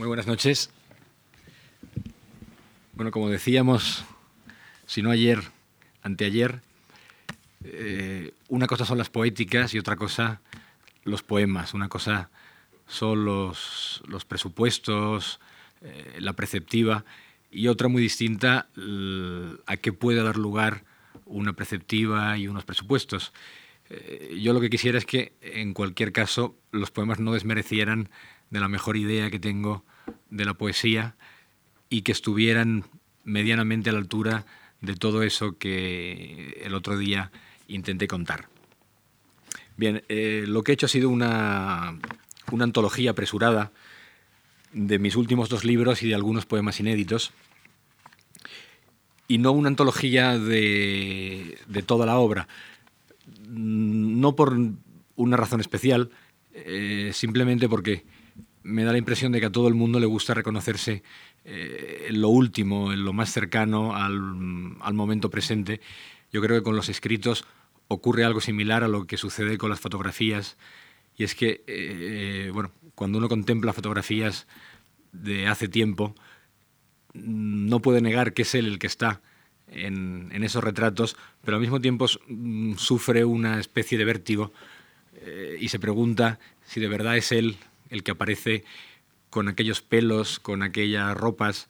Muy buenas noches. Bueno, como decíamos, si no ayer, anteayer, eh, una cosa son las poéticas y otra cosa los poemas. Una cosa son los, presupuestos, eh, la preceptiva, y otra muy distinta a qué puede dar lugar una preceptiva y unos presupuestos. Eh, yo lo que quisiera es que, en cualquier caso, los poemas no desmerecieran de la mejor idea que tengo de la poesía y que estuvieran medianamente a la altura de todo eso que el otro día intenté contar. Bien, eh, lo que he hecho ha sido una, una antología apresurada de mis últimos dos libros y de algunos poemas inéditos, y no una antología de, de toda la obra, no por una razón especial, eh, simplemente porque me da la impresión de que a todo el mundo le gusta reconocerse eh, en lo último, en lo más cercano al, momento presente. Yo creo que con los escritos ocurre algo similar a lo que sucede con las fotografías, y es que, eh, bueno, cuando uno contempla fotografías de hace tiempo, no puede negar que es él el que está en, esos retratos, pero al mismo tiempo mm, sufre una especie de vértigo eh, y se pregunta si de verdad es él el que aparece con aquellos pelos, con aquellas ropas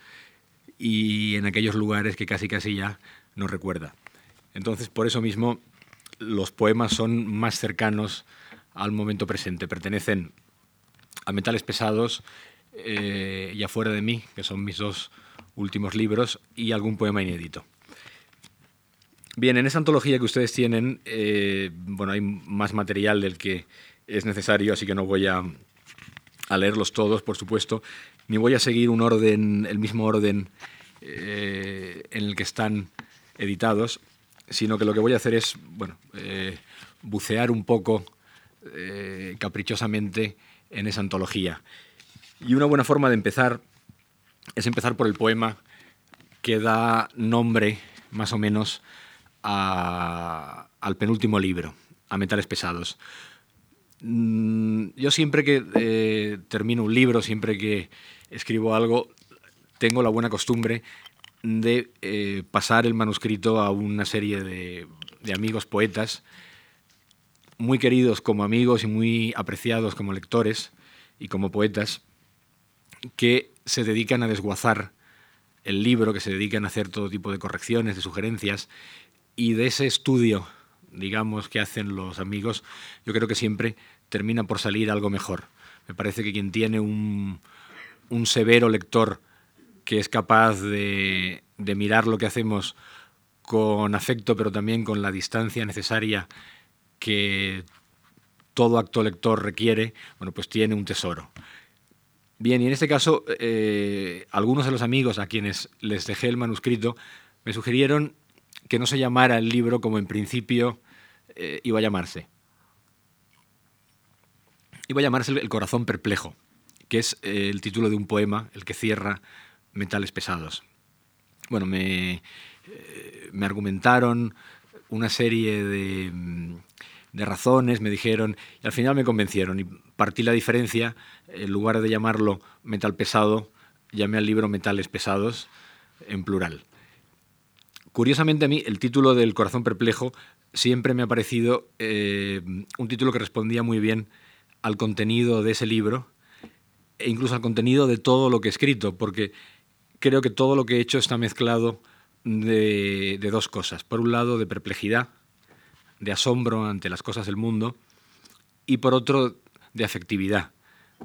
y en aquellos lugares que casi casi ya no recuerda. Entonces, por eso mismo, los poemas son más cercanos al momento presente, pertenecen a metales pesados eh, y afuera de mí, que son mis dos últimos libros, y algún poema inédito. Bien, en esa antología que ustedes tienen, eh, bueno, hay más material del que es necesario, así que no voy a, leerlos todos, por supuesto, ni voy a seguir un orden, el mismo orden eh, en el que están editados, sino que lo que voy a hacer es, bueno, eh, bucear un poco caprichosamente en esa antología. Y una buena forma de empezar es empezar por el poema que da nombre, más o menos, al penúltimo libro, a Metales Pesados. Mm, yo siempre que eh, termino un libro, siempre que escribo algo, tengo la buena costumbre de eh, pasar el manuscrito a una serie de, de amigos poetas, muy queridos como amigos y muy apreciados como lectores y como poetas, que se dedican a desguazar el libro, que se dedican a hacer todo tipo de correcciones, de sugerencias, y de ese estudio, digamos, que hacen los amigos, yo creo que siempre termina por salir algo mejor. Me parece que quien tiene un, severo lector que es capaz de, mirar lo que hacemos con afecto, pero también con la distancia necesaria que todo acto lector requiere, bueno, pues tiene un tesoro. Bien, y en este caso, eh, algunos de los amigos a quienes les dejé el manuscrito me sugirieron que no se llamara el libro como en principio eh, iba a llamarse. Iba a llamarse El corazón perplejo, que es eh, el título de un poema, el que cierra Metales Pesados. Bueno, me, eh, me argumentaron una serie de, mm, de, razones, me dijeron, y al final me convencieron y partí la diferencia, en lugar de llamarlo metal pesado, llamé al libro Metales Pesados en plural. Curiosamente a mí el título del Corazón Perplejo siempre me ha parecido eh, un título que respondía muy bien al contenido de ese libro e incluso al contenido de todo lo que he escrito, porque creo que todo lo que he hecho está mezclado de, dos cosas. Por un lado, de perplejidad, de asombro ante las cosas del mundo, y por otro, de afectividad,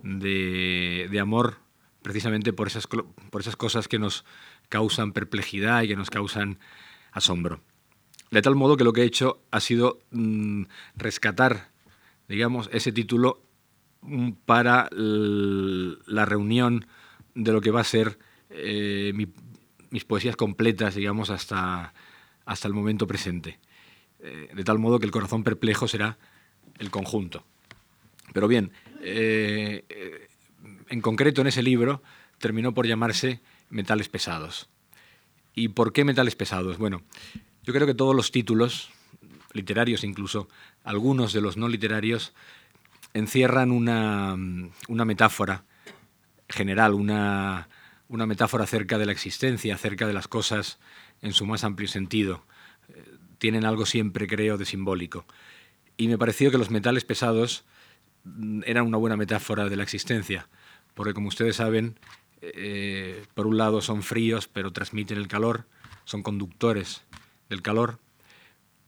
de, de amor precisamente por esas, por esas cosas que nos causan perplejidad y que nos causan asombro. De tal modo que lo que he hecho ha sido mm, rescatar, digamos, ese título mm, para la reunión de lo que va a ser eh, mis poesías completas, digamos, hasta, hasta el momento presente. Eh, de tal modo que el corazón perplejo será el conjunto. Pero bien, eh, en concreto en ese libro terminó por llamarse Metales Pesados. ¿Y por qué metales pesados? Bueno, yo creo que todos los títulos, literarios incluso, algunos de los no literarios, encierran una, metáfora general, una, una metáfora acerca de la existencia, acerca de las cosas en su más amplio sentido. Eh, tienen algo siempre, creo, de simbólico. Y me pareció que los metales pesados mm, eran una buena metáfora de la existencia, porque como ustedes saben, eh, por un lado son fríos, pero transmiten el calor, son conductores del calor.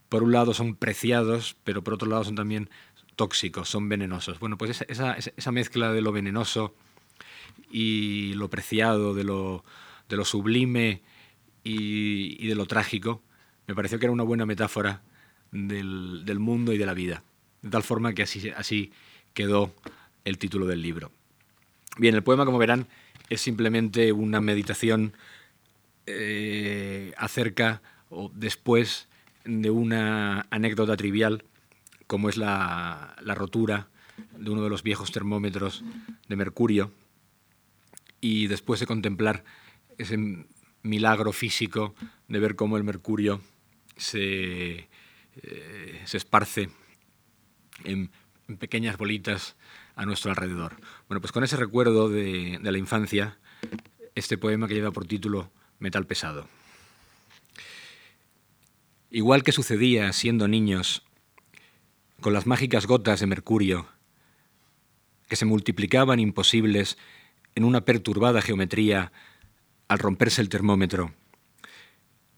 Por un lado son preciados, pero por otro lado son también tóxicos, son venenosos. Bueno, pues esa, mezcla de lo venenoso y lo preciado, de lo, de lo sublime y, de lo trágico, me pareció que era una buena metáfora del, del, mundo y de la vida. De tal forma que así, así quedó el título del libro. Bien, el poema, como verán, es simplemente una meditación eh, acerca o después de una anécdota trivial como es la, rotura de uno de los viejos termómetros de mercurio y después de contemplar ese milagro físico de ver cómo el mercurio se, eh, se esparce en, pequeñas bolitas a nuestro alrededor. Bueno, pues con ese recuerdo de la infancia, este poema que lleva por título Metal pesado. Igual que sucedía siendo niños, con las mágicas gotas de mercurio, que se multiplicaban imposibles en una perturbada geometría al romperse el termómetro,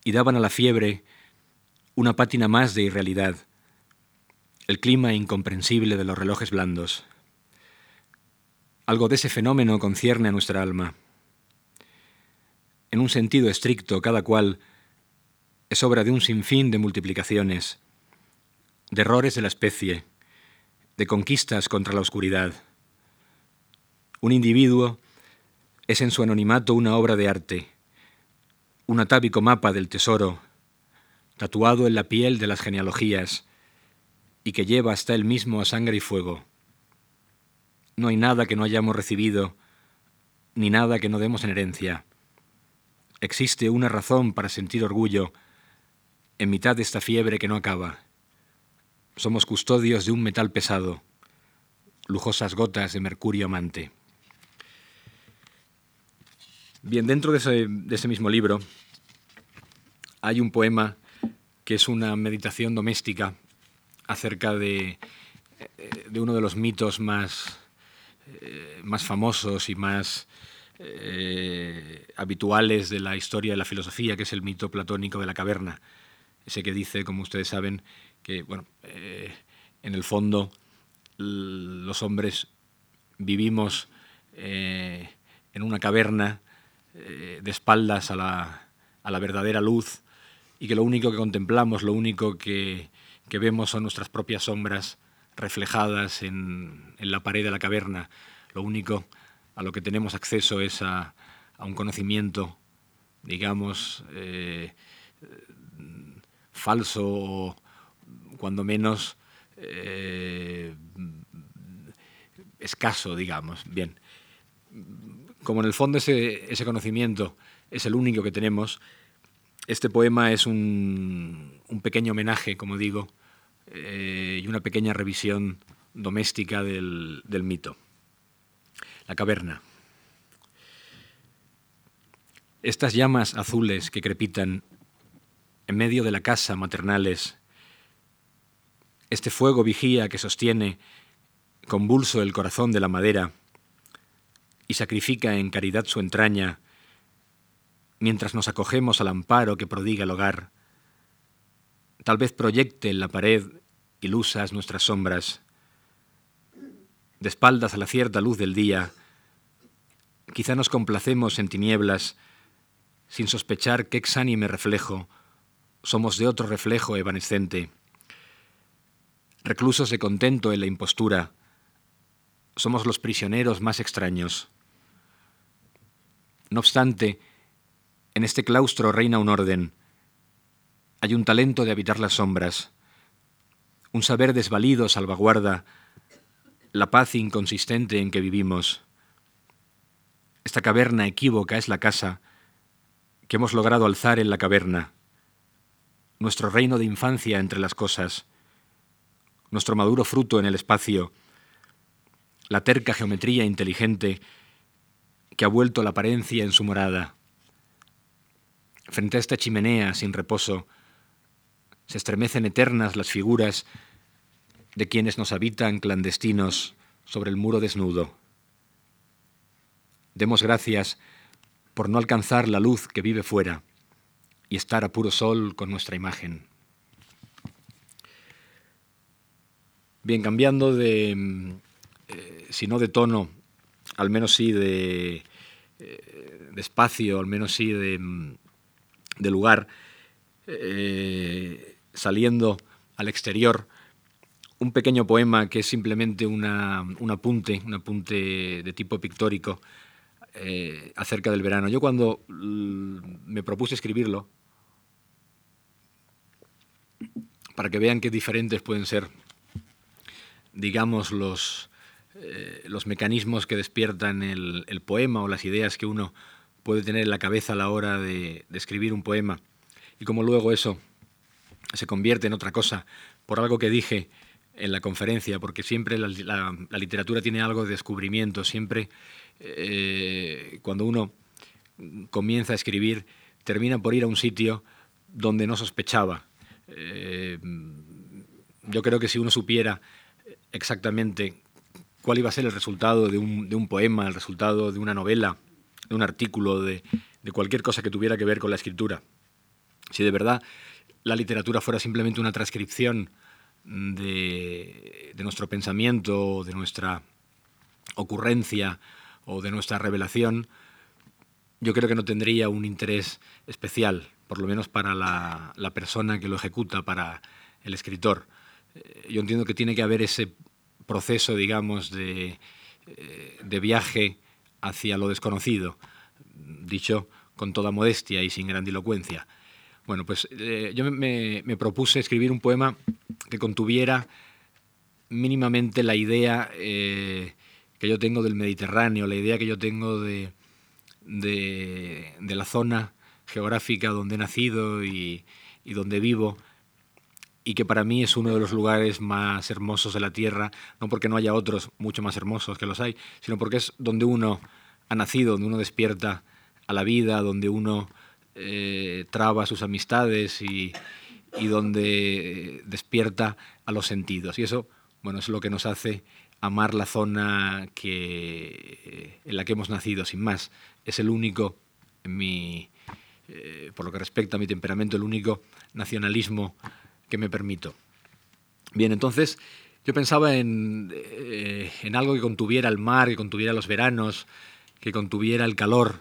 y daban a la fiebre una pátina más de irrealidad, el clima incomprensible de los relojes blandos. Algo de ese fenómeno concierne a nuestra alma. En un sentido estricto, cada cual es obra de un sinfín de multiplicaciones, de errores de la especie, de conquistas contra la oscuridad. Un individuo es en su anonimato una obra de arte, un atávico mapa del tesoro, tatuado en la piel de las genealogías, y que lleva hasta él mismo a sangre y fuego. No hay nada que no hayamos recibido, ni nada que no demos en herencia existe una razón para sentir orgullo en mitad de esta fiebre que no acaba. Somos custodios de un metal pesado, lujosas gotas de mercurio amante. Bien, dentro de ese, mismo libro hay un poema que es una meditación doméstica acerca de, eh, de uno de los mitos más, eh, más famosos y más eh, habituales de la historia de la filosofía, que es el mito platónico de la caverna. Ese que dice, como ustedes saben, que bueno, eh, en el fondo los hombres vivimos en una caverna de espaldas a la, a la, verdadera luz y que lo único que contemplamos, lo único que, que vemos son nuestras propias sombras reflejadas en, en la pared de la caverna. Lo único a lo que tenemos acceso es a, un conocimiento, digamos, eh, falso o cuando menos eh, escaso, digamos. Bien, como en el fondo ese, ese, conocimiento es el único que tenemos, este poema es un, pequeño homenaje, como digo, eh, y una pequeña revisión doméstica del mito la caverna. Estas llamas azules que crepitan en medio de la casa maternales, este fuego vigía que sostiene convulso el corazón de la madera y sacrifica en caridad su entraña, mientras nos acogemos al amparo que prodiga el hogar, tal vez proyecte en la pared ilusas nuestras sombras, de espaldas a la cierta luz del día, Quizá nos complacemos en tinieblas sin sospechar qué exánime reflejo somos de otro reflejo evanescente. Reclusos de contento en la impostura, somos los prisioneros más extraños. No obstante, en este claustro reina un orden. Hay un talento de habitar las sombras. Un saber desvalido salvaguarda la paz inconsistente en que vivimos. Esta caverna equívoca es la casa que hemos logrado alzar en la caverna, nuestro reino de infancia entre las cosas, nuestro maduro fruto en el espacio, la terca geometría inteligente que ha vuelto la apariencia en su morada. Frente a esta chimenea sin reposo, se estremecen eternas las figuras de quienes nos habitan clandestinos sobre el muro desnudo. Demos gracias por no alcanzar la luz que vive fuera y estar a puro sol con nuestra imagen. Bien, cambiando de, eh, si no de tono, al menos sí de, eh, espacio, al menos sí de, de lugar, eh, saliendo al exterior, un pequeño poema que es simplemente una, un apunte, un apunte de tipo pictórico eh, acerca del verano. Yo cuando me propuse escribirlo, para que vean qué diferentes pueden ser, digamos, los, eh, los mecanismos que despiertan el, el, poema o las ideas que uno puede tener en la cabeza a la hora de, de escribir un poema, y como luego eso se convierte en otra cosa por algo que dije en la conferencia, porque siempre la, literatura tiene algo de descubrimiento, siempre eh, cuando uno comienza a escribir, termina por ir a un sitio donde no sospechaba. Eh, yo creo que si uno supiera exactamente cuál iba a ser el resultado de un, de un poema, el resultado de una novela, de un artículo, de, de cualquier cosa que tuviera que ver con la escritura, si de verdad la literatura fuera simplemente una transcripción de, nuestro pensamiento, de nuestra ocurrencia o de nuestra revelación, yo creo que no tendría un interés especial, por lo menos para la, la persona que lo ejecuta, para el escritor. Eh, yo entiendo que tiene que haber ese proceso, digamos, de, eh, de viaje hacia lo desconocido, dicho con toda modestia y sin grandilocuencia. Bueno, pues eh, yo me, propuse escribir un poema que contuviera mínimamente la idea eh, que yo tengo del Mediterráneo, la idea que yo tengo de, de, la zona geográfica donde he nacido y, donde vivo, y que para mí es uno de los lugares más hermosos de la Tierra, no porque no haya otros mucho más hermosos que los hay, sino porque es donde uno ha nacido, donde uno despierta a la vida, donde uno eh, traba sus amistades y, donde despierta a los sentidos. Y eso, bueno, es lo que nos hace amar la zona que, en la que hemos nacido, sin más. Es el único, mi, eh, por lo que respecta a mi temperamento, el único nacionalismo que me permito. Bien, entonces yo pensaba en, eh, en algo que contuviera el mar, que contuviera los veranos, que contuviera el calor,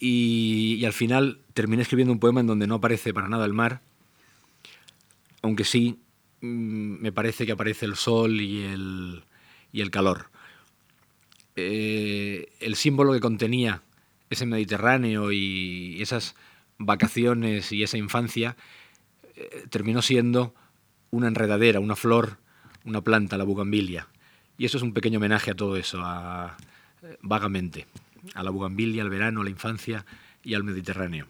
y, al final terminé escribiendo un poema en donde no aparece para nada el mar, aunque sí mmm, me parece que aparece el sol y el, y el calor. Eh, el símbolo que contenía ese Mediterráneo y esas vacaciones y esa infancia eh, terminó siendo una enredadera, una flor, una planta, la bugambilia. Y eso es un pequeño homenaje a todo eso, a, eh, vagamente a la bugambilia, al verano, a la infancia y al Mediterráneo,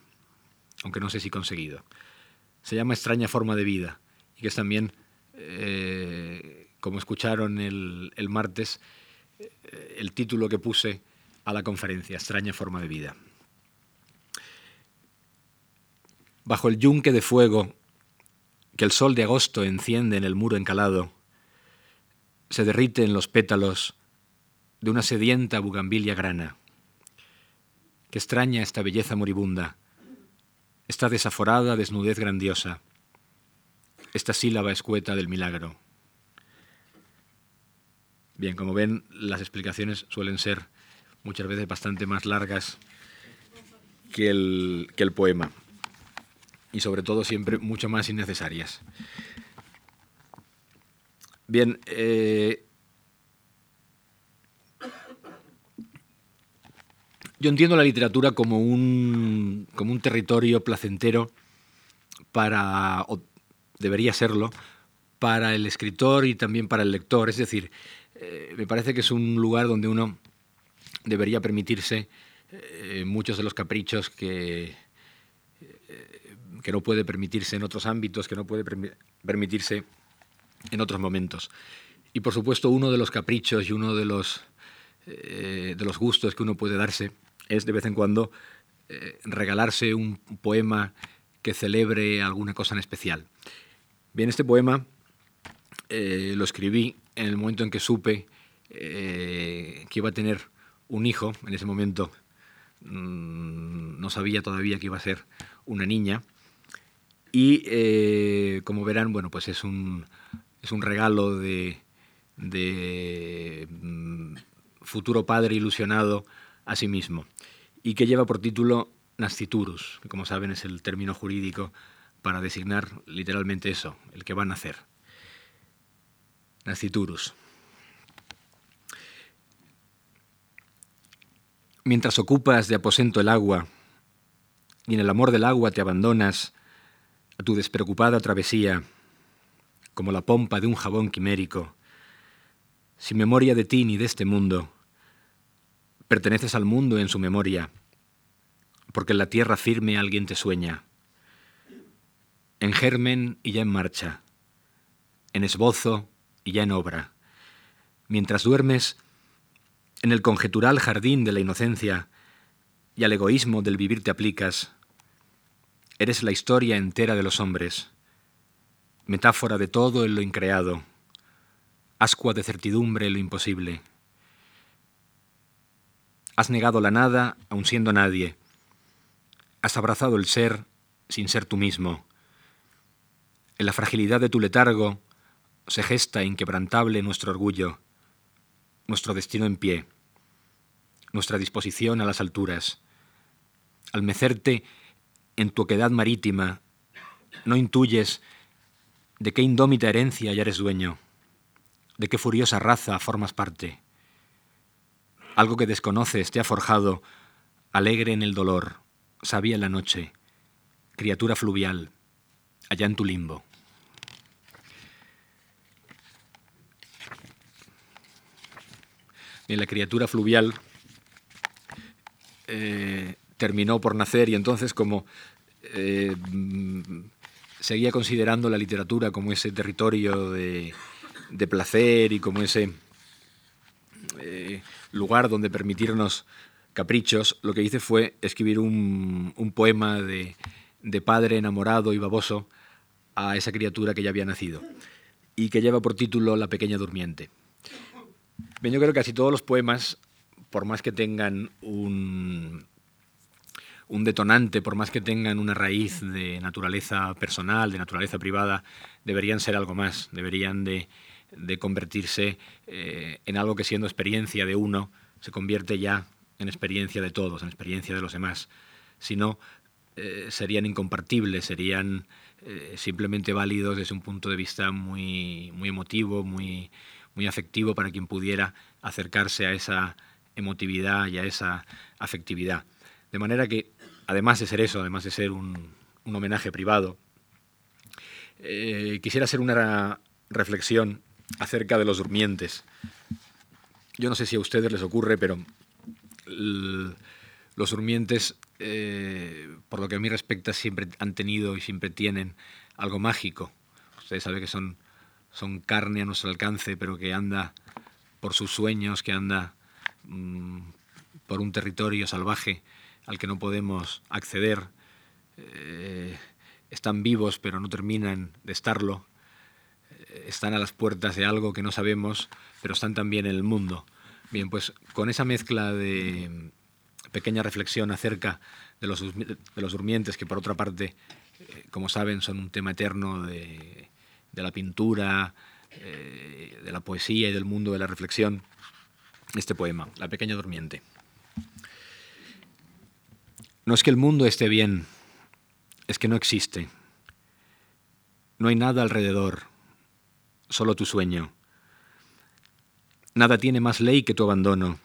aunque no sé si conseguido. Se llama Extraña forma de vida y que es también, eh, como escucharon el, el martes, eh, el título que puse a la conferencia, Extraña forma de vida. Bajo el yunque de fuego que el sol de agosto enciende en el muro encalado, se derrite en los pétalos de una sedienta bugambilia grana. Qué extraña esta belleza moribunda, esta desaforada desnudez grandiosa, esta sílaba escueta del milagro. Bien, como ven, las explicaciones suelen ser muchas veces bastante más largas que el, que el poema y sobre todo siempre mucho más innecesarias. Bien, eh, Yo entiendo la literatura como un, como un territorio placentero para, o debería serlo, para el escritor y también para el lector. Es decir, eh, me parece que es un lugar donde uno debería permitirse eh, muchos de los caprichos que, eh, que no puede permitirse en otros ámbitos, que no puede permitirse en otros momentos. Y por supuesto uno de los caprichos y uno de los de los gustos que uno puede darse es de vez en cuando eh, regalarse un poema que celebre alguna cosa en especial. Bien, este poema eh, lo escribí en el momento en que supe que iba a tener un hijo. En ese momento mm, no sabía todavía que iba a ser una niña. Y como verán, bueno, pues es un, es un regalo de, de mm, futuro padre ilusionado a sí mismo, y que lleva por título nasciturus, que como saben es el término jurídico para designar literalmente eso, el que va a nacer. Nasciturus. Mientras ocupas de aposento el agua y en el amor del agua te abandonas a tu despreocupada travesía, como la pompa de un jabón quimérico, sin memoria de ti ni de este mundo, perteneces al mundo en su memoria, porque en la tierra firme alguien te sueña, en germen y ya en marcha, en esbozo y ya en obra. Mientras duermes, en el conjetural jardín de la inocencia y al egoísmo del vivir te aplicas, eres la historia entera de los hombres, metáfora de todo en lo increado ascua de certidumbre lo imposible. Has negado la nada aun siendo nadie. Has abrazado el ser sin ser tú mismo. En la fragilidad de tu letargo se gesta inquebrantable nuestro orgullo, nuestro destino en pie, nuestra disposición a las alturas. Al mecerte en tu oquedad marítima, no intuyes de qué indómita herencia ya eres dueño de qué furiosa raza formas parte. Algo que desconoces te ha forjado, alegre en el dolor, sabia en la noche, criatura fluvial, allá en tu limbo. En la criatura fluvial eh, terminó por nacer y entonces como eh, seguía considerando la literatura como ese territorio de placer y como ese eh, lugar donde permitirnos caprichos, lo que hice fue escribir un, poema de, padre enamorado y baboso a esa criatura que ya había nacido y que lleva por título La pequeña durmiente. Bien, yo creo que casi todos los poemas, por más que tengan un, un detonante, por más que tengan una raíz de naturaleza personal, de naturaleza privada, deberían ser algo más, deberían de de convertirse eh, en algo que siendo experiencia de uno se convierte ya en experiencia de todos, en experiencia de los demás. Si no, eh, serían incompartibles, serían eh, simplemente válidos desde un punto de vista muy, muy emotivo, muy, muy afectivo para quien pudiera acercarse a esa emotividad y a esa afectividad. De manera que, además de ser eso, además de ser un, un homenaje privado, quisiera hacer una reflexión acerca de los durmientes. Yo no sé si a ustedes les ocurre, pero los durmientes, eh, por lo que a mí respecta, siempre han tenido y siempre tienen algo mágico. Ustedes saben que son, son carne a nuestro alcance, pero que anda por sus sueños, que anda mm, por un territorio salvaje al que no podemos acceder. Eh, están vivos, pero no terminan de estarlo están a las puertas de algo que no sabemos, pero están también en el mundo. Bien, pues con esa mezcla de pequeña reflexión acerca de los, de los durmientes, que por otra parte, eh, como saben, son un tema eterno de, la pintura, eh, de la poesía y del mundo de la reflexión, este poema, La pequeña durmiente. No es que el mundo esté bien, es que no existe. No hay nada alrededor, solo tu sueño. Nada tiene más ley que tu abandono,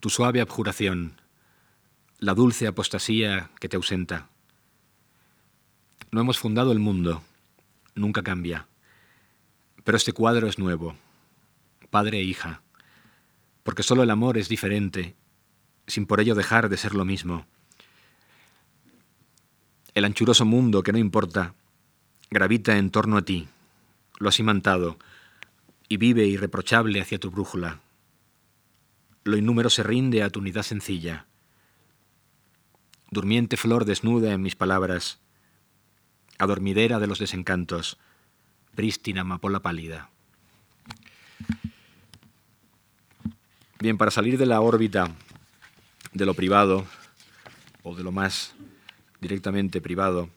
tu suave abjuración, la dulce apostasía que te ausenta. No hemos fundado el mundo, nunca cambia, pero este cuadro es nuevo, padre e hija, porque solo el amor es diferente, sin por ello dejar de ser lo mismo. El anchuroso mundo que no importa, gravita en torno a ti lo has imantado y vive irreprochable hacia tu brújula. lo innúmero se rinde a tu unidad sencilla. Durmiente flor desnuda en mis palabras, adormidera de los desencantos, prístina amapola pálida. Bien, para salir de la órbita de lo privado o de lo más directamente privado,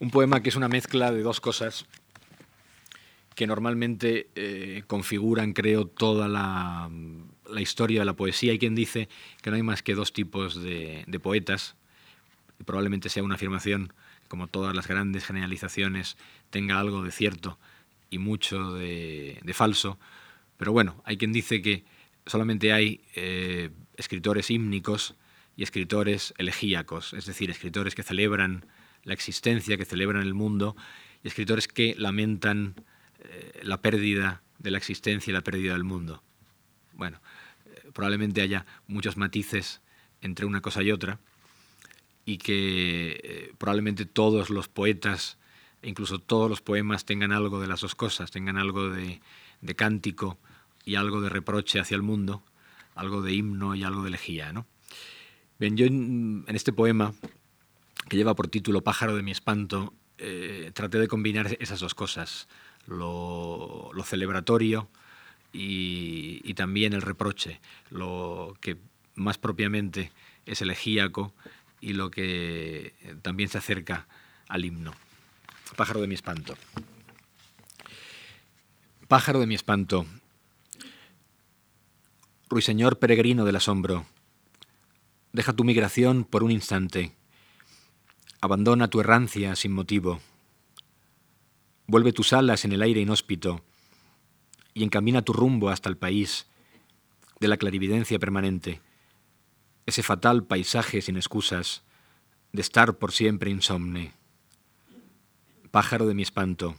un poema que es una mezcla de dos cosas que normalmente eh, configuran, creo, toda la, historia de la poesía. Hay quien dice que no hay más que dos tipos de, poetas, y probablemente sea una afirmación como todas las grandes generalizaciones, tenga algo de cierto y mucho de, falso. Pero bueno, hay quien dice que solamente hay eh, escritores hímnicos y escritores elegíacos, es decir, escritores que celebran la existencia, que celebran el mundo, y escritores que lamentan eh, la pérdida de la existencia y la pérdida del mundo. Bueno, eh, probablemente haya muchos matices entre una cosa y otra, y que eh, probablemente todos los poetas, incluso todos los poemas, tengan algo de las dos cosas, tengan algo de, cántico y algo de reproche hacia el mundo, algo de himno y algo de elegía. ¿no? Bien, yo en, este poema, que lleva por título Pájaro de mi espanto, eh, traté de combinar esas dos cosas, lo, celebratorio y, y, también el reproche, lo que más propiamente es elegíaco y lo que también se acerca al himno. Pájaro de mi espanto. Pájaro de mi espanto. Ruiseñor peregrino del asombro, deja tu migración por un instante. Abandona tu errancia sin motivo. Vuelve tus alas en el aire inhóspito y encamina tu rumbo hasta el país de la clarividencia permanente ese fatal paisaje sin excusas de estar por siempre insomne. Pájaro de mi espanto,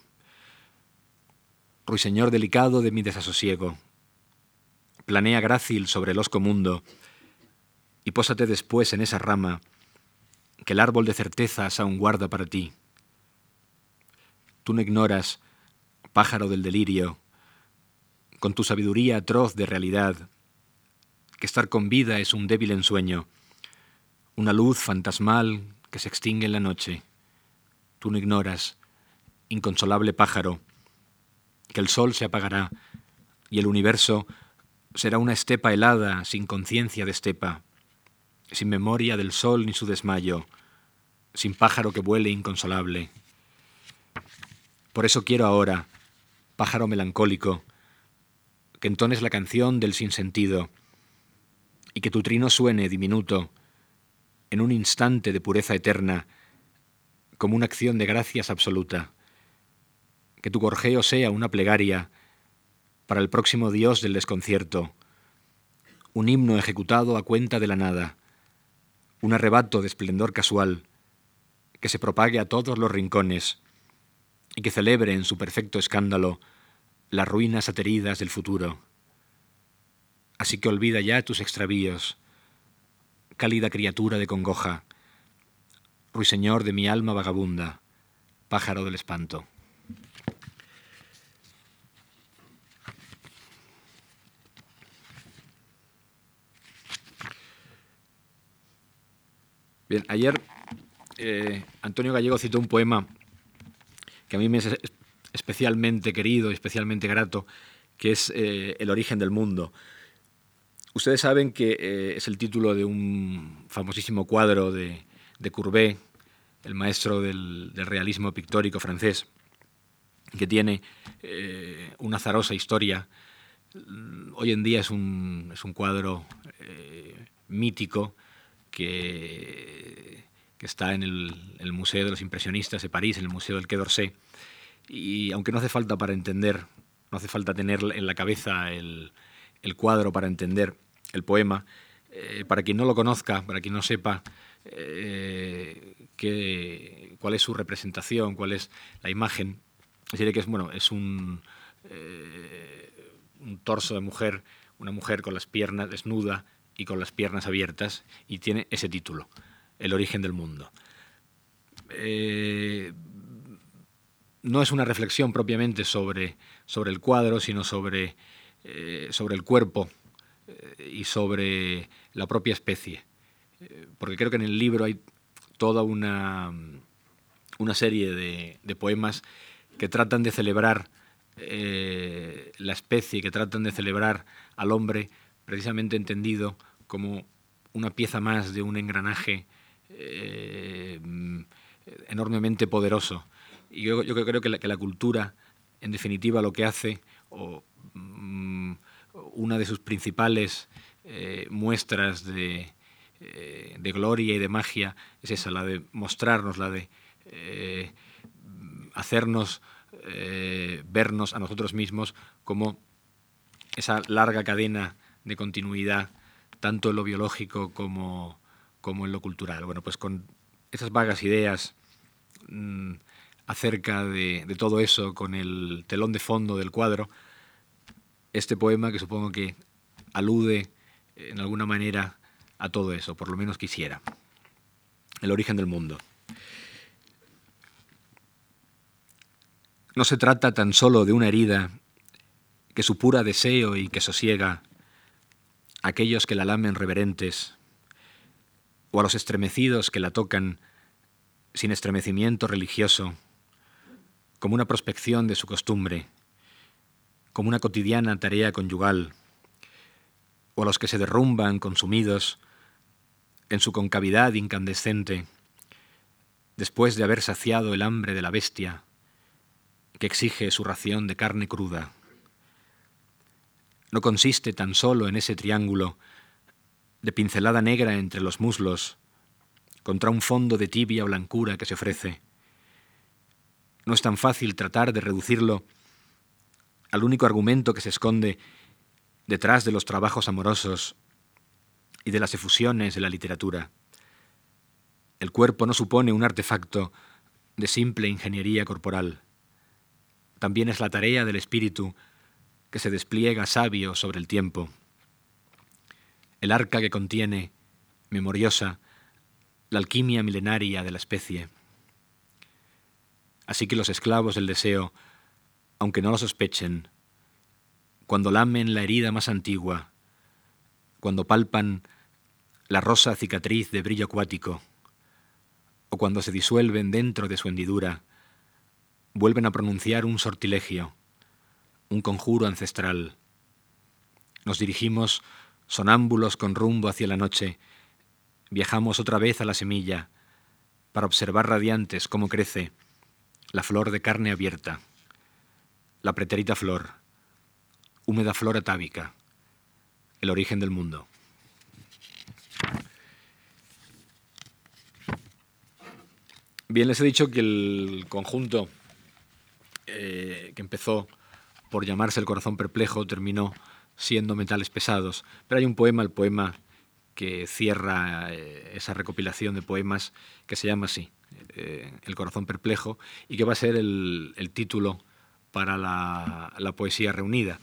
ruiseñor delicado de mi desasosiego, planea grácil sobre el osco mundo y pósate después en esa rama que el árbol de certezas aún guarda para ti. Tú no ignoras, pájaro del delirio, con tu sabiduría atroz de realidad, que estar con vida es un débil ensueño, una luz fantasmal que se extingue en la noche. Tú no ignoras, inconsolable pájaro, que el sol se apagará y el universo será una estepa helada sin conciencia de estepa, sin memoria del sol ni su desmayo, sin pájaro que vuele inconsolable. Por eso quiero ahora, pájaro melancólico, que entones la canción del sinsentido, y que tu trino suene diminuto en un instante de pureza eterna, como una acción de gracias absoluta. Que tu gorjeo sea una plegaria para el próximo Dios del desconcierto, un himno ejecutado a cuenta de la nada, un arrebato de esplendor casual, que se propague a todos los rincones y que celebre en su perfecto escándalo las ruinas ateridas del futuro. Así que olvida ya tus extravíos, cálida criatura de congoja, ruiseñor de mi alma vagabunda, pájaro del espanto. Bien, ayer eh, Antonio Gallego citó un poema que a mí me es especialmente querido, especialmente grato, que es eh, El origen del mundo. Ustedes saben que eh, es el título de un famosísimo cuadro de, Courbet, el maestro del, realismo pictórico francés, que tiene una azarosa historia. Hoy en día es un, es un cuadro mítico que, está en el, Museo de los Impresionistas de París, en el Museo del Quai d'Orsay. Y aunque no hace falta para entender, no hace falta tener en la cabeza el, cuadro para entender el poema. Eh, para quien no lo conozca, para quien no sepa eh, cuál es su representación, cuál es la imagen, diré que es, bueno, es un, eh, un torso de mujer, una mujer con las piernas desnuda y con las piernas abiertas, y tiene ese título, El origen del mundo. no es una reflexión propiamente sobre, sobre el cuadro, sino sobre, eh, sobre el cuerpo eh, y sobre la propia especie. Eh, porque creo que en el libro hay toda una, una serie de, poemas que tratan de celebrar la especie, que tratan de celebrar al hombre precisamente entendido como una pieza más de un engranaje enormemente poderoso. Y yo, creo que la, cultura, en definitiva, lo que hace, o mm, una de sus principales eh, muestras de, eh, de, gloria y de magia es esa, la de mostrarnos, la de eh, hacernos vernos a nosotros mismos como esa larga cadena de continuidad, tanto en lo biológico como, como en lo cultural. Bueno, pues con esas vagas ideas mm, acerca de, todo eso con el telón de fondo del cuadro, este poema que supongo que alude en alguna manera a todo eso, por lo menos quisiera. El origen del mundo. No se trata tan solo de una herida que supura deseo y que sosiega aquellos que la lamen reverentes, o a los estremecidos que la tocan sin estremecimiento religioso, como una prospección de su costumbre, como una cotidiana tarea conyugal, o a los que se derrumban consumidos en su concavidad incandescente, después de haber saciado el hambre de la bestia que exige su ración de carne cruda. No consiste tan solo en ese triángulo de pincelada negra entre los muslos, contra un fondo de tibia blancura que se ofrece, no es tan fácil tratar de reducirlo al único argumento que se esconde detrás de los trabajos amorosos y de las efusiones de la literatura. El cuerpo no supone un artefacto de simple ingeniería corporal. También es la tarea del espíritu que se despliega sabio sobre el tiempo. El arca que contiene, memoriosa, la alquimia milenaria de la especie. Así que los esclavos del deseo, aunque no lo sospechen, cuando lamen la herida más antigua, cuando palpan la rosa cicatriz de brillo acuático, o cuando se disuelven dentro de su hendidura, vuelven a pronunciar un sortilegio, un conjuro ancestral. Nos dirigimos sonámbulos con rumbo hacia la noche, viajamos otra vez a la semilla, para observar radiantes cómo crece, la flor de carne abierta, la preterita flor, húmeda flor atávica, el origen del mundo. Bien, les he dicho que el conjunto eh, que empezó por llamarse El corazón perplejo terminó siendo metales pesados, pero hay un poema, el poema que cierra eh, esa recopilación de poemas que se llama así, eh, el corazón perplejo, y que va a ser el, título para la, poesía reunida.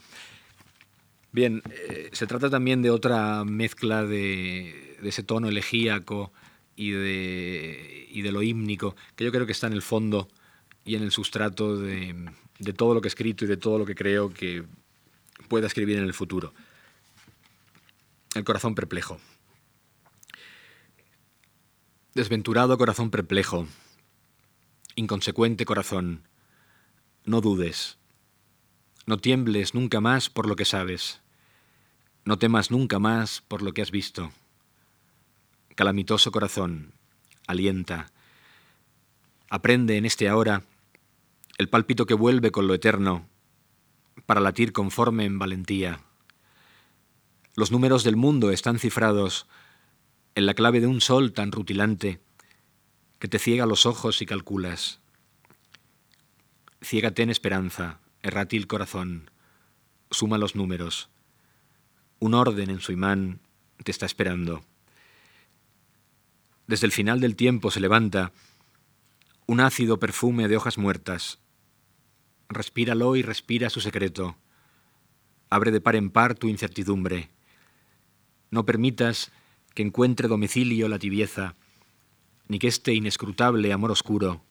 Bien, eh, se trata también de otra mezcla de, ese tono elegíaco y de, y de, lo hímnico, que yo creo que está en el fondo y en el sustrato de, de todo lo que he escrito y de todo lo que creo que pueda escribir en el futuro. El corazón perplejo. Desventurado corazón perplejo, inconsecuente corazón, no dudes, no tiembles nunca más por lo que sabes, no temas nunca más por lo que has visto. Calamitoso corazón, alienta, aprende en este ahora el pálpito que vuelve con lo eterno para latir conforme en valentía. Los números del mundo están cifrados en la clave de un sol tan rutilante que te ciega los ojos y calculas. Ciégate en esperanza, errátil corazón, suma los números. Un orden en su imán te está esperando. Desde el final del tiempo se levanta un ácido perfume de hojas muertas. Respíralo y respira su secreto. Abre de par en par tu incertidumbre. No permitas que encuentre domicilio la tibieza, ni que este inescrutable amor oscuro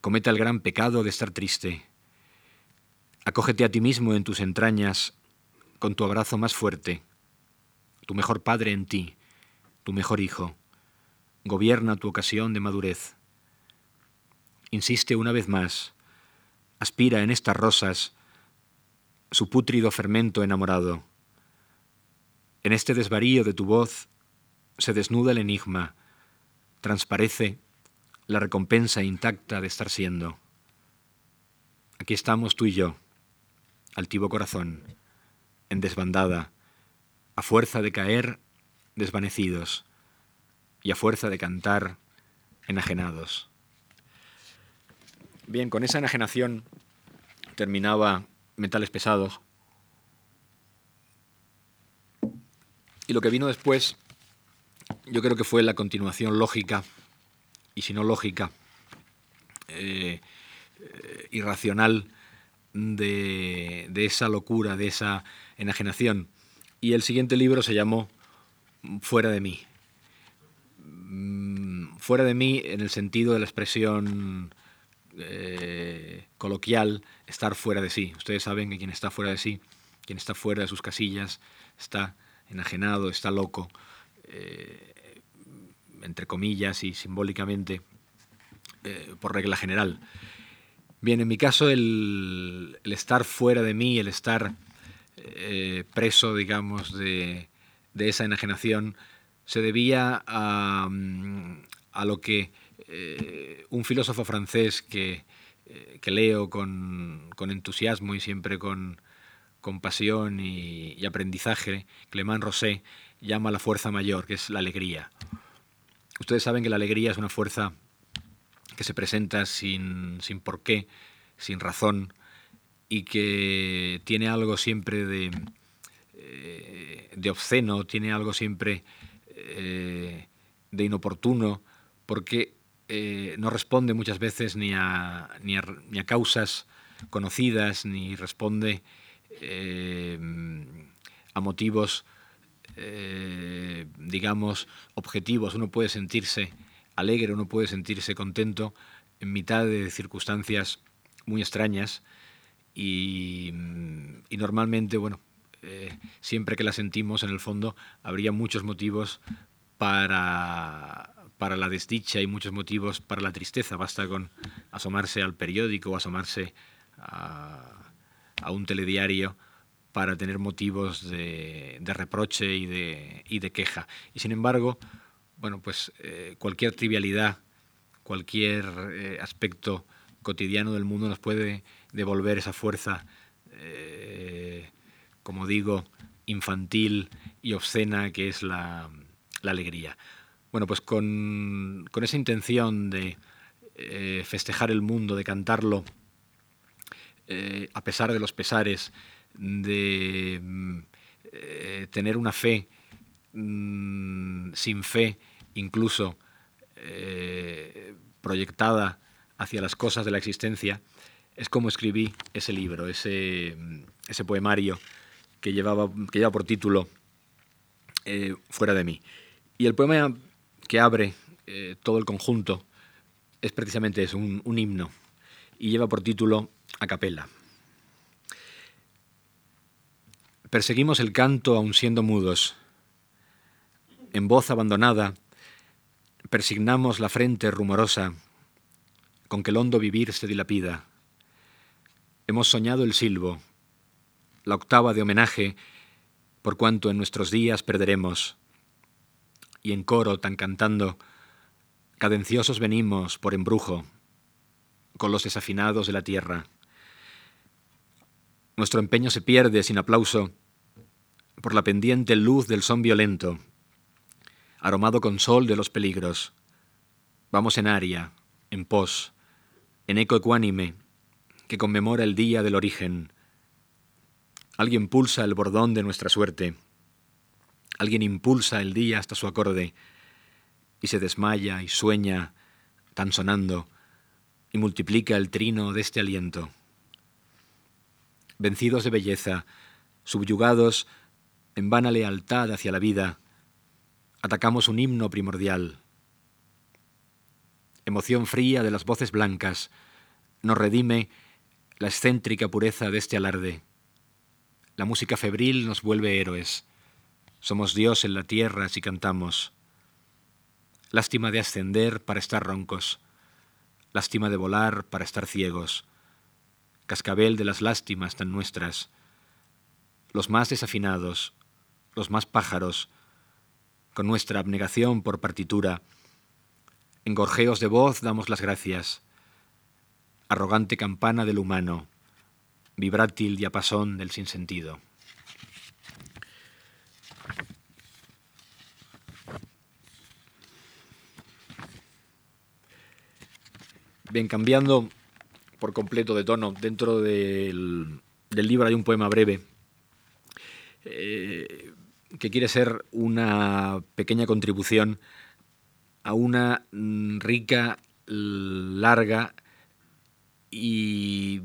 cometa el gran pecado de estar triste. Acógete a ti mismo en tus entrañas con tu abrazo más fuerte, tu mejor padre en ti, tu mejor hijo. Gobierna tu ocasión de madurez. Insiste una vez más, aspira en estas rosas su pútrido fermento enamorado. En este desvarío de tu voz se desnuda el enigma, transparece la recompensa intacta de estar siendo. Aquí estamos tú y yo, altivo corazón, en desbandada, a fuerza de caer desvanecidos y a fuerza de cantar enajenados. Bien, con esa enajenación terminaba Metales Pesados. Y lo que vino después, yo creo que fue la continuación lógica, y si no lógica, eh, eh, irracional de, esa locura, de esa enajenación. Y el siguiente libro se llamó Fuera de mí. Mm, fuera de mí en el sentido de la expresión eh, coloquial, estar fuera de sí. Ustedes saben que quien está fuera de sí, quien está fuera de sus casillas, está enajenado, está loco, eh, entre comillas y simbólicamente, eh, por regla general. Bien, en mi caso el, estar fuera de mí, el estar preso, digamos, de, esa enajenación, se debía a, mm, lo que eh, un filósofo francés que, eh, leo con, entusiasmo y siempre con, pasión y, aprendizaje, Clément Rosé, llama la fuerza mayor, que es la alegría. Ustedes saben que la alegría es una fuerza que se presenta sin, sin qué, sin razón, y que tiene algo siempre de, eh, de obsceno, tiene algo siempre de inoportuno, porque eh, no responde muchas veces ni a, ni a, causas conocidas, ni responde a motivos, digamos, objetivos. Uno puede sentirse alegre, uno puede sentirse contento en mitad de circunstancias muy extrañas y, normalmente, bueno, eh, siempre que la sentimos en el fondo habría muchos motivos para, para la desdicha y muchos motivos para la tristeza. Basta con asomarse al periódico o asomarse a, un telediario para tener motivos de, reproche y de, queja. Y sin embargo, bueno, pues eh, cualquier trivialidad, cualquier eh, aspecto cotidiano del mundo nos puede devolver esa fuerza, eh, como digo, infantil y obscena que es la, alegría. Bueno, pues con, esa intención de festejar el mundo, de cantarlo a pesar de los pesares, de mm, tener una fe mm, sin fe incluso eh, proyectada hacia las cosas de la existencia, es como escribí ese libro, ese, ese poemario que, llevaba, que lleva por título eh, Fuera de mí. Y el poema que abre eh, todo el conjunto es precisamente eso, un, himno, y lleva por título A capella. Perseguimos el canto aun siendo mudos. En voz abandonada, persignamos la frente rumorosa con que el hondo vivir se dilapida. Hemos soñado el silbo, la octava de homenaje por cuanto en nuestros días perderemos. Y en coro tan cantando, cadenciosos venimos por embrujo, con los desafinados de la tierra. Nuestro empeño se pierde sin aplauso por la pendiente luz del son violento aromado con sol de los peligros. Vamos en aria, en pos, en eco ecuánime, que conmemora el día del origen. Alguien pulsa el bordón de nuestra suerte. Alguien impulsa el día hasta su acorde y se desmaya y sueña, tan sonando, y multiplica el trino de este aliento. Vencidos de belleza, subyugados en vana lealtad hacia la vida, atacamos un himno primordial. Emoción fría de las voces blancas, nos redime la excéntrica pureza de este alarde. La música febril nos vuelve héroes. Somos Dios en la tierra si cantamos. Lástima de ascender para estar roncos. Lástima de volar para estar ciegos. Cascabel de las lástimas tan nuestras. Los más desafinados, los más pájaros, con nuestra abnegación por partitura, en gorjeos de voz damos las gracias. Arrogante campana del humano, vibrátil diapasón del sinsentido. Bien, cambiando por completo de tono, dentro del, libro hay un poema breve eh, que quiere ser una pequeña contribución a una mm, rica, larga y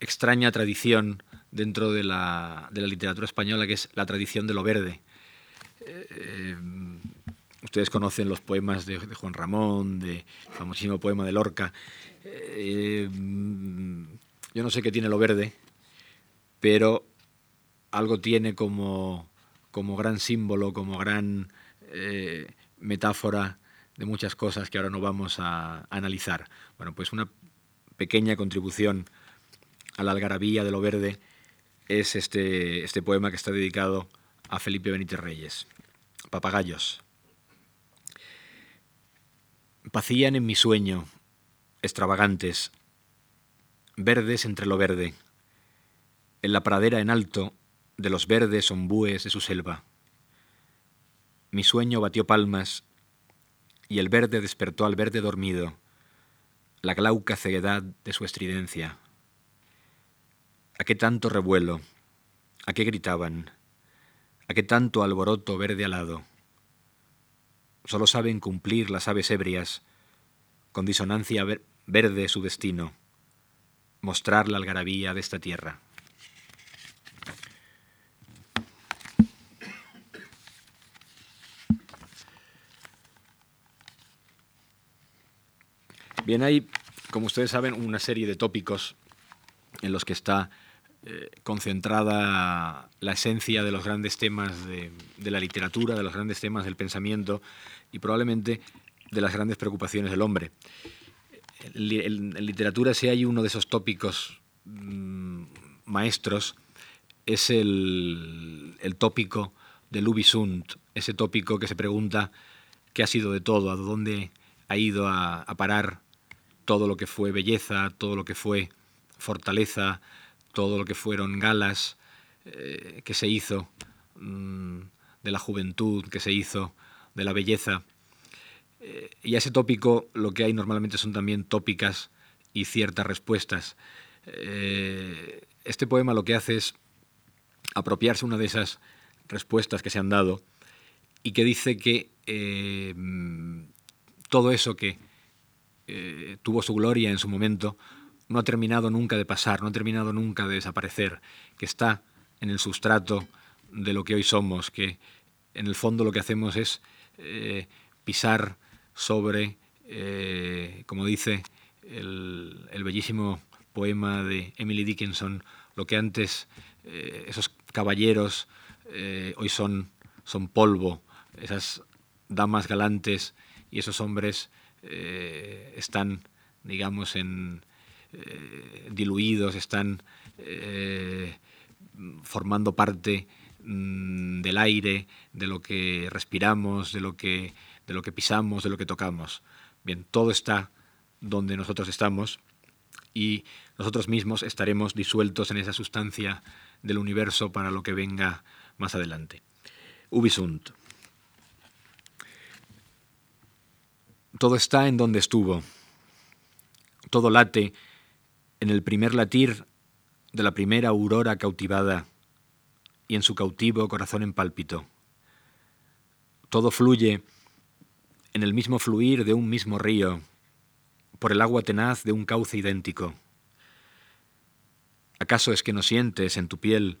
extraña tradición dentro de la, literatura española, que es la tradición de lo verde. Eh, ustedes conocen los poemas de, Juan Ramón, de famosísimo poema de Lorca. Eh, yo no sé qué tiene lo verde, pero algo tiene como, como gran símbolo, como gran eh, metáfora de muchas cosas que ahora no vamos a, analizar. Bueno, pues una pequeña contribución a la algarabía de lo verde es este, este poema que está dedicado a Felipe Benítez Reyes. Papagayos. Pacían en mi sueño, extravagantes, verdes entre lo verde, en la pradera en alto de los verdes ombúes de su selva. Mi sueño batió palmas y el verde despertó al verde dormido, la glauca ceguedad de su estridencia. ¿A qué tanto revuelo? ¿A qué gritaban? ¿A qué tanto alboroto verde alado? Solo saben cumplir las aves ebrias, con disonancia verde su destino, mostrar la algarabía de esta tierra. Bien, hay, como ustedes saben, una serie de tópicos en los que está eh, concentrada la esencia de los grandes temas de, la literatura, de los grandes temas del pensamiento y probablemente de las grandes preocupaciones del hombre. En, literatura, si hay uno de esos tópicos mm, maestros, es el, tópico del Ubisunt, ese tópico que se pregunta qué ha sido de todo, a dónde ha ido a parar todo lo que fue belleza, todo lo que fue fortaleza, todo lo que fueron galas eh, que se hizo mm, de la juventud, que se hizo de la belleza. Eh, y a ese tópico lo que hay normalmente son también tópicas y ciertas respuestas. Eh, este poema lo que hace es apropiarse una de esas respuestas que se han dado y que dice que todo eso que tuvo su gloria en su momento, no ha terminado nunca de pasar, no ha terminado nunca de desaparecer, que está en el sustrato de lo que hoy somos, que en el fondo lo que hacemos es eh, pisar sobre, eh, como dice el, bellísimo poema de Emily Dickinson, lo que antes esos caballeros hoy son, son polvo, esas damas galantes y esos hombres eh, están, digamos, en, eh, diluidos, están eh, formando parte mm, del aire, de lo que respiramos, de lo que, de lo que pisamos, de lo que tocamos. Bien, todo está donde nosotros estamos y nosotros mismos estaremos disueltos en esa sustancia del universo para lo que venga más adelante. Ubisunt. Todo está en donde estuvo. Todo late en el primer latir de la primera aurora cautivada y en su cautivo corazón en pálpito. Todo fluye en el mismo fluir de un mismo río, por el agua tenaz de un cauce idéntico. ¿Acaso es que no sientes en tu piel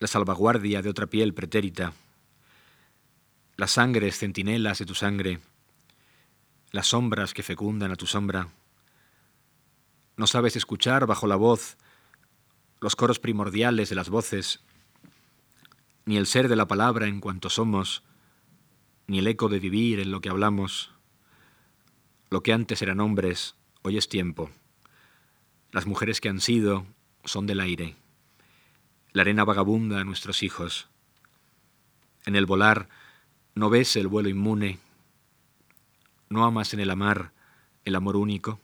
la salvaguardia de otra piel pretérita, las sangres centinelas de tu sangre, las sombras que fecundan a tu sombra, No sabes escuchar bajo la voz los coros primordiales de las voces, ni el ser de la palabra en cuanto somos, ni el eco de vivir en lo que hablamos. Lo que antes eran hombres, hoy es tiempo. Las mujeres que han sido son del aire. La arena vagabunda a nuestros hijos. En el volar no ves el vuelo inmune. No amas en el amar el amor único.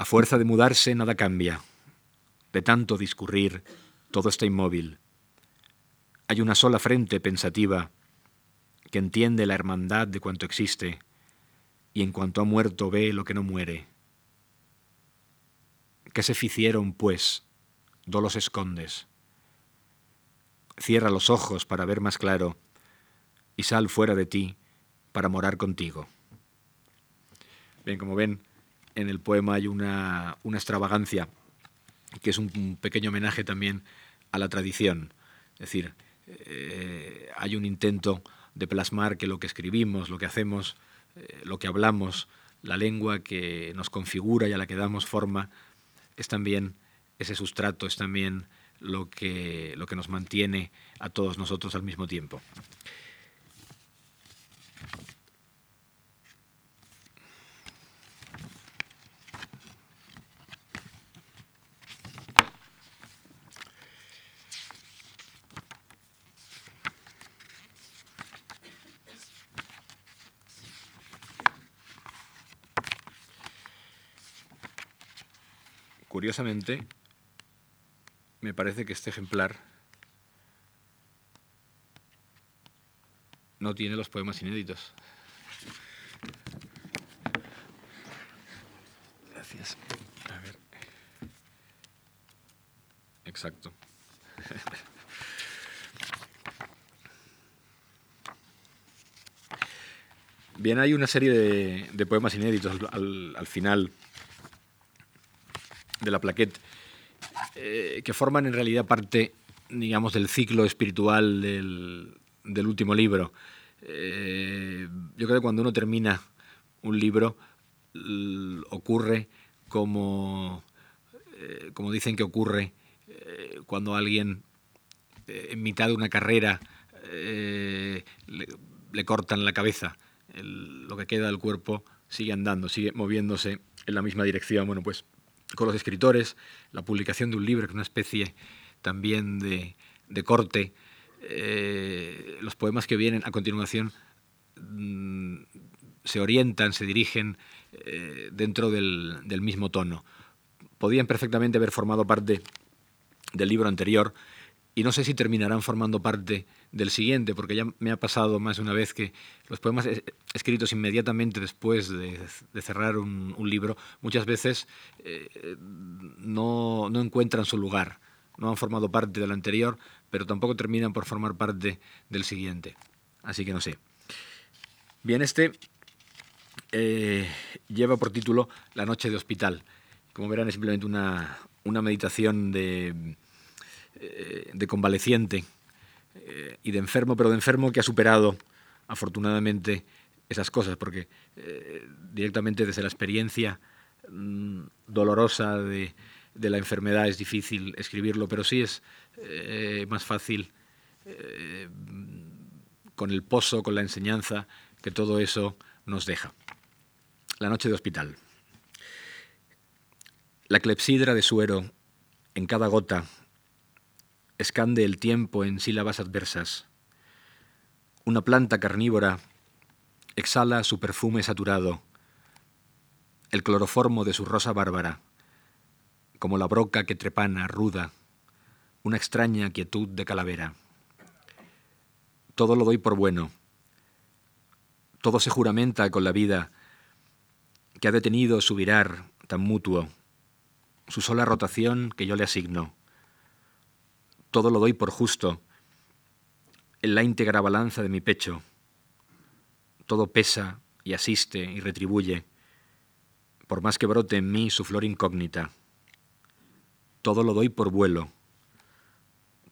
A fuerza de mudarse nada cambia. De tanto discurrir, todo está inmóvil. Hay una sola frente pensativa que entiende la hermandad de cuanto existe y en cuanto ha muerto ve lo que no muere. ¿Qué se ficieron, pues? Do los escondes. Cierra los ojos para ver más claro y sal fuera de ti para morar contigo. Bien, como ven, en el poema hay una, extravagancia que es un, pequeño homenaje también a la tradición. Es decir, eh, hay un intento de plasmar que lo que escribimos, lo que hacemos, eh, lo que hablamos, la lengua que nos configura y a la que damos forma, es también ese sustrato, es también lo que nos mantiene a todos nosotros al mismo tiempo. Curiosamente, me parece que este ejemplar no tiene los poemas inéditos. Gracias. A ver. Exacto. Bien, hay una serie de, poemas inéditos al final de la plaquette, eh, que forman en realidad parte, digamos, del ciclo espiritual del, último libro. Eh, yo creo que cuando uno termina un libro, ocurre como, eh, como dicen que ocurre cuando alguien en mitad de una carrera le, cortan la cabeza. lo que queda del cuerpo sigue andando, sigue moviéndose en la misma dirección. Bueno, pues con los escritores, la publicación de un libro, que es una especie también de, corte. Eh, los poemas que vienen a continuación mm, se orientan, se dirigen eh, dentro del, del, mismo tono. Podían perfectamente haber formado parte del libro anterior, y no sé si terminarán formando parte del siguiente, porque ya me ha pasado más de una vez que los poemas escritos inmediatamente después de, cerrar un, libro muchas veces eh, no, no, encuentran su lugar, no han formado parte del anterior, pero tampoco terminan por formar parte del siguiente. Así que no sé. Bien, este eh, lleva por título La noche de hospital. Como verán, es simplemente una, una meditación de eh, de convaleciente eh, y de enfermo, pero de enfermo que ha superado afortunadamente esas cosas, porque eh, directamente desde la experiencia mm, dolorosa de, la enfermedad es difícil escribirlo, pero sí es más fácil con el pozo, con la enseñanza que todo eso nos deja. La noche de hospital. La clepsidra de suero en cada gota escande el tiempo en sílabas adversas. Una planta carnívora exhala su perfume saturado, el cloroformo de su rosa bárbara, como la broca que trepana ruda, una extraña quietud de calavera. Todo lo doy por bueno, todo se juramenta con la vida que ha detenido su virar tan mutuo, su sola rotación que yo le asigno todo lo doy por justo, en la íntegra balanza de mi pecho. Todo pesa y asiste y retribuye, por más que brote en mí su flor incógnita. Todo lo doy por vuelo.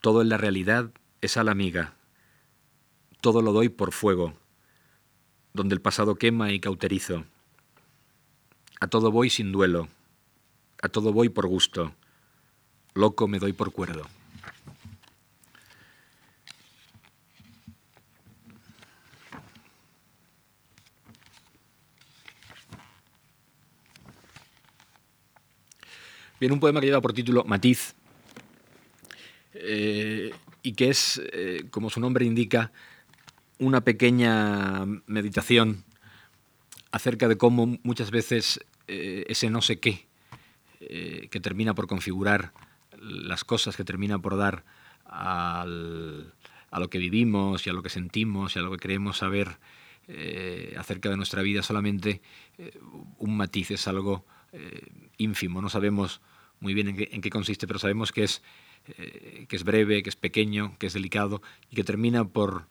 Todo en la realidad es la amiga. Todo lo doy por fuego, donde el pasado quema y cauterizo. A todo voy sin duelo, a todo voy por gusto, loco me doy por cuerdo. Bien, un poema que lleva por título Matiz eh, y que es, eh, como su nombre indica, una pequeña meditación acerca de cómo muchas veces eh, ese no sé qué que termina por configurar las cosas, que termina por dar a lo que vivimos y a lo que sentimos y a lo que creemos saber acerca de nuestra vida, solamente un matiz, es algo ínfimo, no sabemos muy bien en qué, consiste, pero sabemos que es, eh, que es breve, que es pequeño, que es delicado y que termina por,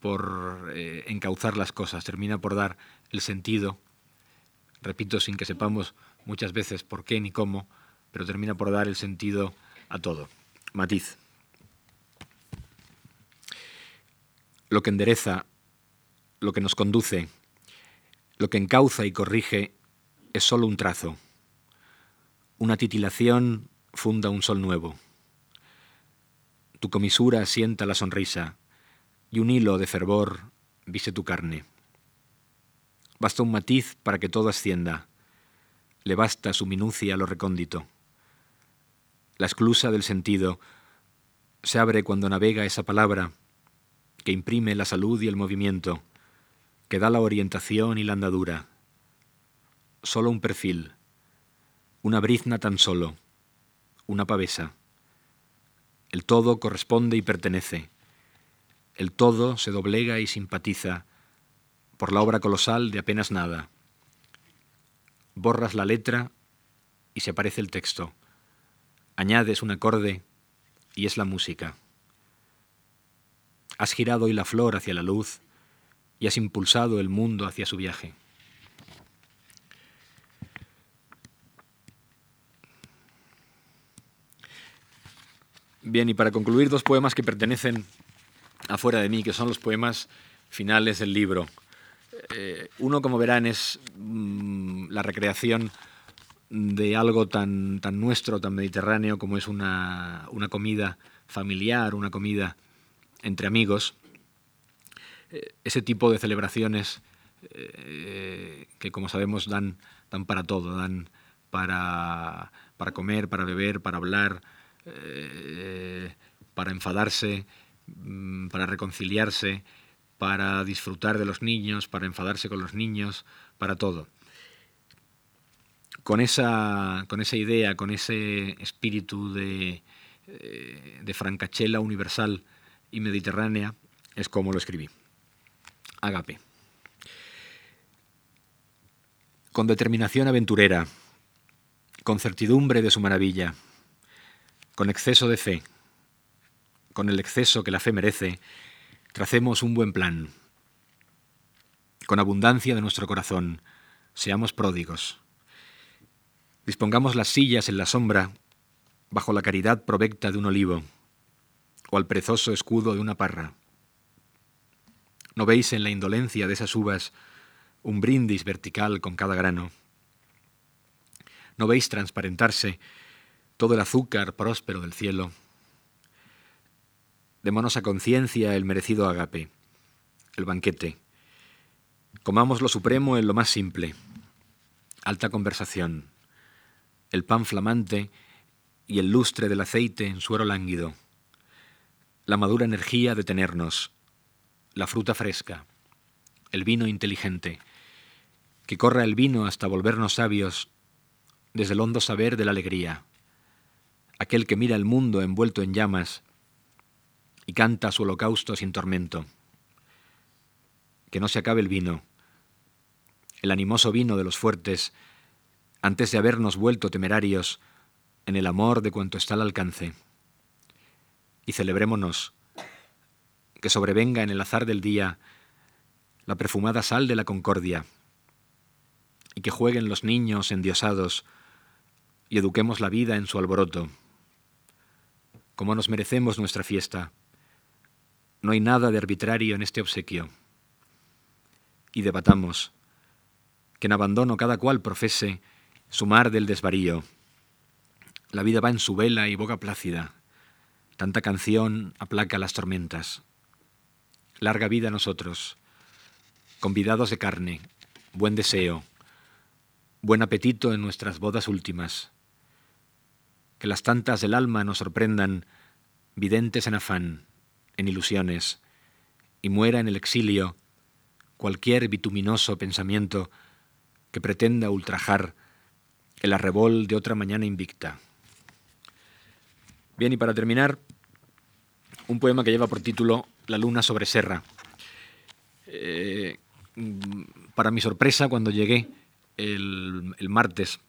por eh, encauzar las cosas, termina por dar el sentido, repito, sin que sepamos muchas veces por qué ni cómo, pero termina por dar el sentido a todo. Matiz. Lo que endereza, lo que nos conduce, lo que encauza y corrige es solo un trazo una titilación funda un sol nuevo. Tu comisura sienta la sonrisa y un hilo de fervor vise tu carne. Basta un matiz para que todo ascienda. Le basta su minucia a lo recóndito. La esclusa del sentido se abre cuando navega esa palabra que imprime la salud y el movimiento, que da la orientación y la andadura. Solo un perfil, una brizna tan solo, una pavesa. El todo corresponde y pertenece. El todo se doblega y simpatiza por la obra colosal de apenas nada. Borras la letra y se aparece el texto. Añades un acorde y es la música. Has girado hoy la flor hacia la luz y has impulsado el mundo hacia su viaje. Bien, y para concluir, dos poemas que pertenecen afuera de mí, que son los poemas finales del libro. Eh, uno, como verán, es mm, la recreación de algo tan, tan nuestro, tan mediterráneo, como es una, comida familiar, una comida entre amigos. Eh, ese tipo de celebraciones eh, que, como sabemos, dan, dan para todo, dan para, para comer, para beber, para hablar, eh, para enfadarse, mm, para reconciliarse, para disfrutar de los niños, para enfadarse con los niños, para todo. Con esa, con esa idea, con ese espíritu de, eh, de francachela universal y mediterránea, es como lo escribí. Agape. Con determinación aventurera, con certidumbre de su maravilla, con exceso de fe, con el exceso que la fe merece, tracemos un buen plan. Con abundancia de nuestro corazón, seamos pródigos. Dispongamos las sillas en la sombra, bajo la caridad provecta de un olivo, o al prezoso escudo de una parra. ¿No veis en la indolencia de esas uvas un brindis vertical con cada grano? ¿No veis transparentarse todo el azúcar próspero del cielo. Démonos a conciencia el merecido agape, el banquete. Comamos lo supremo en lo más simple, alta conversación, el pan flamante y el lustre del aceite en suero lánguido, la madura energía de tenernos, la fruta fresca, el vino inteligente, que corra el vino hasta volvernos sabios desde el hondo saber de la alegría aquel que mira el mundo envuelto en llamas y canta su holocausto sin tormento. Que no se acabe el vino, el animoso vino de los fuertes, antes de habernos vuelto temerarios en el amor de cuanto está al alcance. Y celebrémonos, que sobrevenga en el azar del día la perfumada sal de la concordia, y que jueguen los niños endiosados y eduquemos la vida en su alboroto como nos merecemos nuestra fiesta. No hay nada de arbitrario en este obsequio. Y debatamos, que en abandono cada cual profese su mar del desvarío, La vida va en su vela y boca plácida. Tanta canción aplaca las tormentas. Larga vida a nosotros, convidados de carne, buen deseo, buen apetito en nuestras bodas últimas. Que las tantas del alma nos sorprendan, videntes en afán, en ilusiones, y muera en el exilio cualquier bituminoso pensamiento que pretenda ultrajar el arrebol de otra mañana invicta. Bien, y para terminar, un poema que lleva por título La luna sobre Serra. Eh, para mi sorpresa, cuando llegué el, martes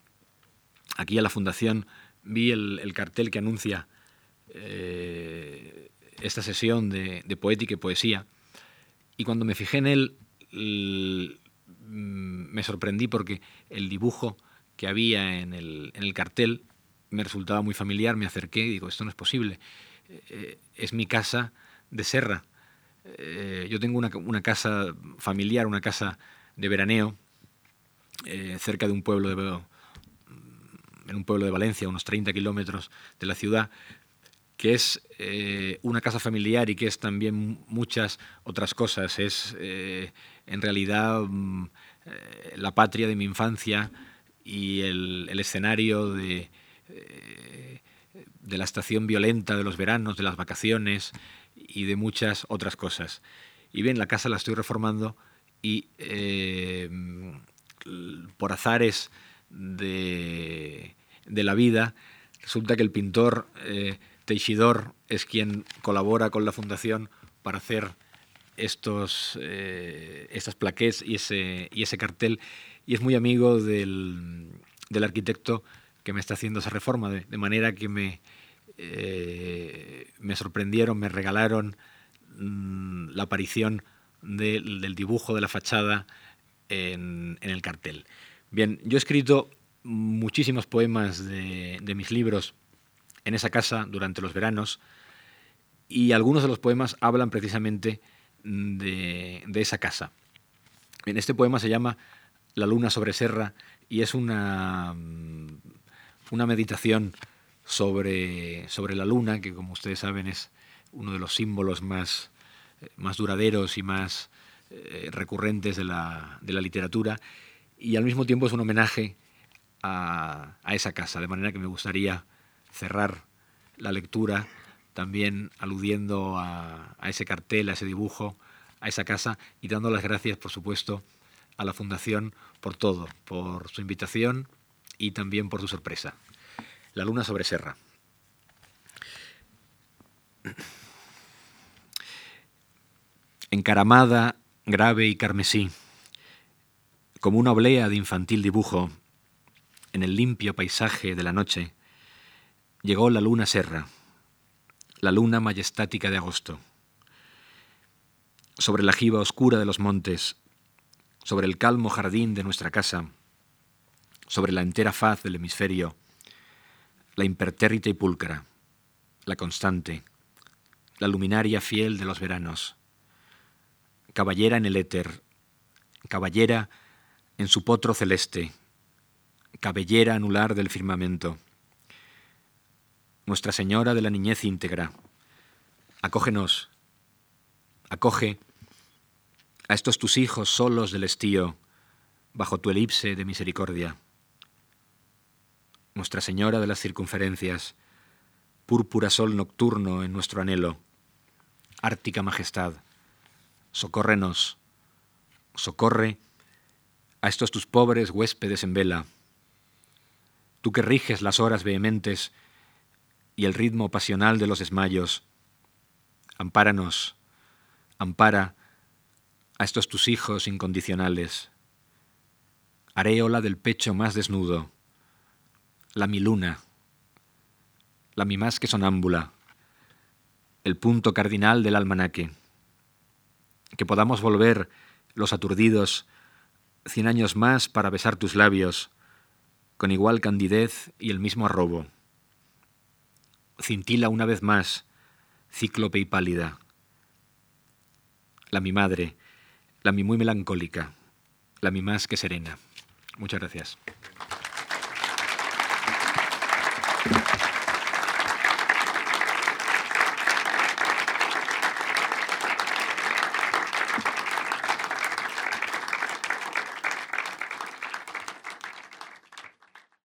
aquí a la fundación, vi el, cartel que anuncia eh, esta sesión de, poética y poesía, y cuando me fijé en él, me sorprendí porque el dibujo que había en el, en el cartel me resultaba muy familiar, me acerqué y digo, esto no es posible. Eh, es mi casa de Serra. Eh, yo tengo una, casa familiar, una casa de veraneo, cerca de un pueblo de, en un pueblo de Valencia, unos 30 kilómetros de la ciudad, que es una casa familiar y que es también muchas otras cosas. Es en realidad mm, la patria de mi infancia y el escenario de, eh, de la estación violenta de los veranos, de las vacaciones y de muchas otras cosas. Y bien, la casa la estoy reformando y eh, por azares de, la vida, resulta que el pintor eh, Teixidor es quien colabora con la fundación para hacer estos, estas plaquets y ese, y ese cartel y es muy amigo del, del arquitecto que me está haciendo esa reforma, de, manera que me, eh, me sorprendieron, me regalaron mm, la aparición del dibujo de la fachada en, el cartel. Bien, yo he escrito muchísimos poemas de, mis libros en esa casa durante los veranos y algunos de los poemas hablan precisamente de, esa casa. Bien, este poema se llama La luna sobre serra y es una una meditación sobre, sobre la luna, que como ustedes saben es uno de los símbolos más, eh, más duraderos y más eh, recurrentes de la, de la, literatura, y al mismo tiempo es un homenaje a, a, esa casa, de manera que me gustaría cerrar la lectura también aludiendo a, a ese cartel, a ese dibujo, a esa casa, y dando las gracias, por supuesto, a la Fundación por todo, por su invitación y también por su sorpresa. La luna sobre Serra. Encaramada, grave y carmesí, como una oblea de infantil dibujo, en el limpio paisaje de la noche, llegó la luna serra, la luna majestática de agosto. Sobre la jiba oscura de los montes, sobre el calmo jardín de nuestra casa, sobre la entera faz del hemisferio, la impertérrita y pulcra, la constante, la luminaria fiel de los veranos, caballera en el éter, caballera en su potro celeste, cabellera anular del firmamento, Nuestra Señora de la Niñez íntegra, acógenos, acoge a estos tus hijos solos del estío, bajo tu elipse de misericordia. Nuestra Señora de las Circunferencias, púrpura sol nocturno en nuestro anhelo, ártica majestad, socórrenos, socorre a estos tus pobres huéspedes en vela, tú que riges las horas vehementes y el ritmo pasional de los desmayos, ampáranos, ampara a estos tus hijos incondicionales, areola del pecho más desnudo, la mi luna, la mi más que sonámbula, el punto cardinal del almanaque. Que podamos volver los aturdidos cien años más para besar tus labios con igual candidez y el mismo arrobo. Cintila una vez más, cíclope y pálida. La mi madre, la mi muy melancólica, la mi más que serena. Muchas gracias.